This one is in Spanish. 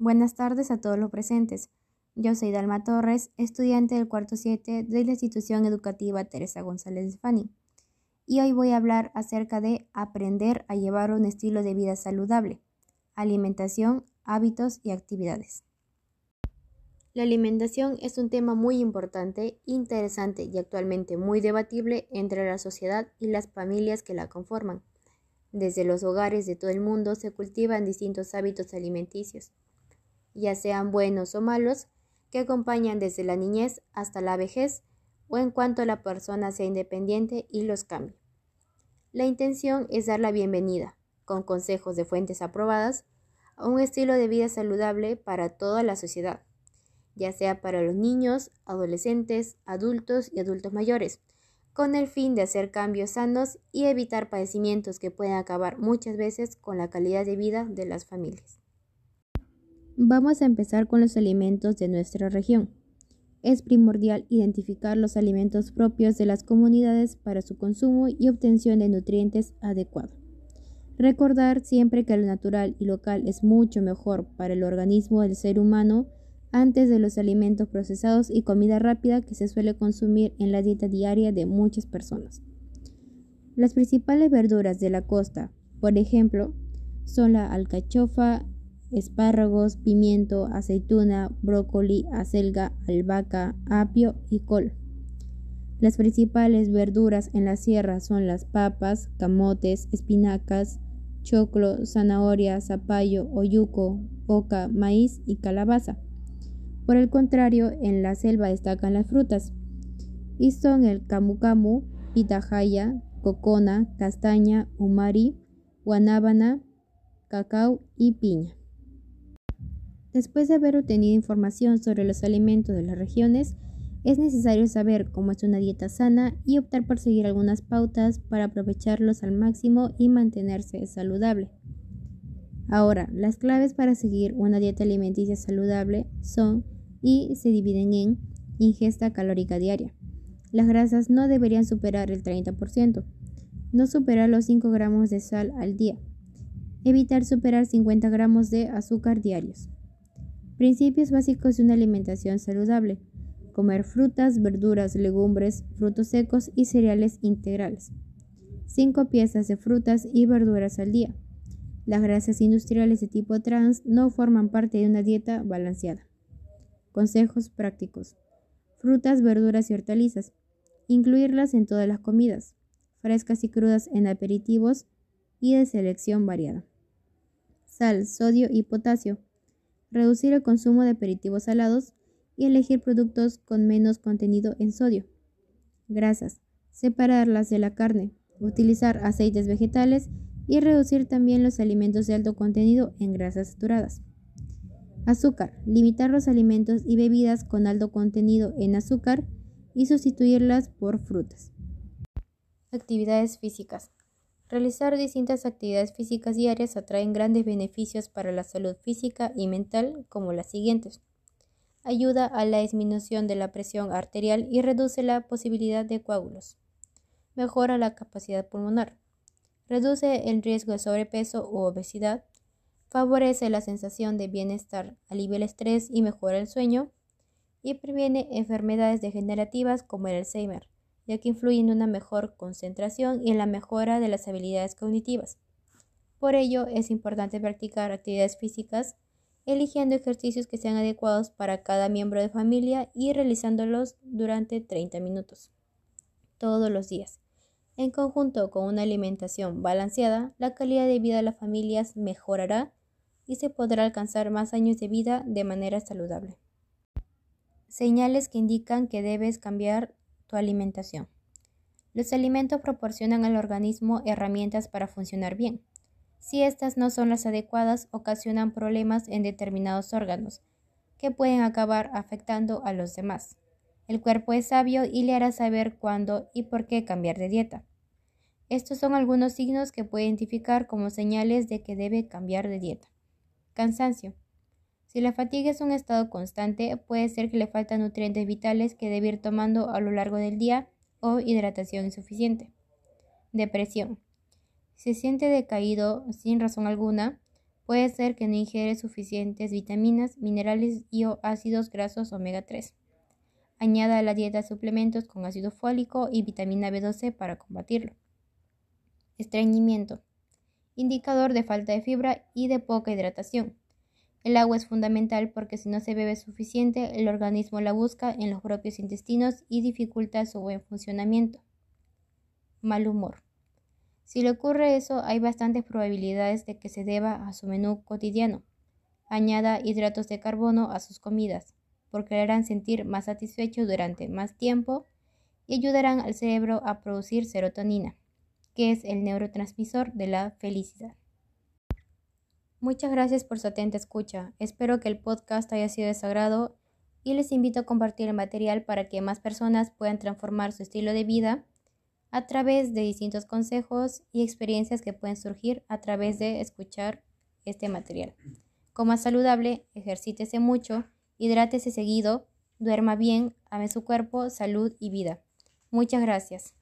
Buenas tardes a todos los presentes. Yo soy Dalma Torres, estudiante del cuarto 7 de la institución educativa Teresa González Fanny. Y hoy voy a hablar acerca de aprender a llevar un estilo de vida saludable, alimentación, hábitos y actividades. La alimentación es un tema muy importante, interesante y actualmente muy debatible entre la sociedad y las familias que la conforman. Desde los hogares de todo el mundo se cultivan distintos hábitos alimenticios, ya sean buenos o malos, que acompañan desde la niñez hasta la vejez o en cuanto la persona sea independiente y los cambie. La intención es dar la bienvenida, con consejos de fuentes aprobadas, a un estilo de vida saludable para toda la sociedad, ya sea para los niños, adolescentes, adultos y adultos mayores, con el fin de hacer cambios sanos y evitar padecimientos que pueden acabar muchas veces con la calidad de vida de las familias. Vamos a empezar con los alimentos de nuestra región. Es primordial identificar los alimentos propios de las comunidades para su consumo y obtención de nutrientes adecuado. Recordar siempre que lo natural y local es mucho mejor para el organismo del ser humano antes de los alimentos procesados y comida rápida que se suele consumir en la dieta diaria de muchas personas. Las principales verduras de la costa, por ejemplo, son la alcachofa, espárragos, pimiento, aceituna, brócoli, acelga, albahaca, apio y col. Las principales verduras en la sierra son las papas, camotes, espinacas, choclo, zanahoria, zapallo, oyuco, oca, maíz y calabaza. Por el contrario, en la selva destacan las frutas, y son el camu camu, pitahaya, cocona, castaña, umari, guanábana, cacao y piña. Después de haber obtenido información sobre los alimentos de las regiones, es necesario saber cómo es una dieta sana y optar por seguir algunas pautas para aprovecharlos al máximo y mantenerse saludable. Ahora, las claves para seguir una dieta alimenticia saludable son y se dividen en ingesta calórica diaria. Las grasas no deberían superar el 30%. No superar los 5 gramos de sal al día. Evitar superar 50 gramos de azúcar diarios. Principios básicos de una alimentación saludable. Comer frutas, verduras, legumbres, frutos secos y cereales integrales. 5 piezas de frutas y verduras al día. Las grasas industriales de tipo trans no forman parte de una dieta balanceada. Consejos prácticos. Frutas, verduras y hortalizas. Incluirlas en todas las comidas, frescas y crudas en aperitivos y de selección variada. Sal, sodio y potasio. Reducir el consumo de aperitivos salados y elegir productos con menos contenido en sodio. Grasas. Separarlas de la carne. Utilizar aceites vegetales y reducir también los alimentos de alto contenido en grasas saturadas. Azúcar. Limitar los alimentos y bebidas con alto contenido en azúcar y sustituirlas por frutas. Actividades físicas. Realizar distintas actividades físicas diarias atraen grandes beneficios para la salud física y mental como las siguientes. Ayuda a la disminución de la presión arterial y reduce la posibilidad de coágulos. Mejora la capacidad pulmonar. Reduce el riesgo de sobrepeso u obesidad favorece la sensación de bienestar, alivia el estrés y mejora el sueño, y previene enfermedades degenerativas como el Alzheimer, ya que influye en una mejor concentración y en la mejora de las habilidades cognitivas. Por ello, es importante practicar actividades físicas, eligiendo ejercicios que sean adecuados para cada miembro de familia y realizándolos durante 30 minutos, todos los días. En conjunto con una alimentación balanceada, la calidad de vida de las familias mejorará y se podrá alcanzar más años de vida de manera saludable. Señales que indican que debes cambiar tu alimentación. Los alimentos proporcionan al organismo herramientas para funcionar bien. Si estas no son las adecuadas, ocasionan problemas en determinados órganos, que pueden acabar afectando a los demás. El cuerpo es sabio y le hará saber cuándo y por qué cambiar de dieta. Estos son algunos signos que puede identificar como señales de que debe cambiar de dieta. Cansancio. Si la fatiga es un estado constante, puede ser que le faltan nutrientes vitales que debe ir tomando a lo largo del día o hidratación insuficiente. Depresión. Si se siente decaído sin razón alguna, Puede ser que no ingiere suficientes vitaminas, minerales y o ácidos grasos omega 3. Añada a la dieta suplementos con ácido fólico y vitamina B12 para combatirlo. Estreñimiento. Indicador de falta de fibra y de poca hidratación. El agua es fundamental porque si no se bebe suficiente, el organismo la busca en los propios intestinos y dificulta su buen funcionamiento. Mal humor. Si le ocurre eso, hay bastantes probabilidades de que se deba a su menú cotidiano. Añada hidratos de carbono a sus comidas, porque le harán sentir más satisfecho durante más tiempo y ayudarán al cerebro a producir serotonina, que es el neurotransmisor de la felicidad. Muchas gracias por su atenta escucha. Espero que el podcast haya sido de su agrado y les invito a compartir el material para que más personas puedan transformar su estilo de vida a través de distintos consejos y experiencias que pueden surgir a través de escuchar este material. Coma saludable, ejercítese mucho, hidrátese seguido, duerma bien, ame su cuerpo, salud y vida. Muchas gracias.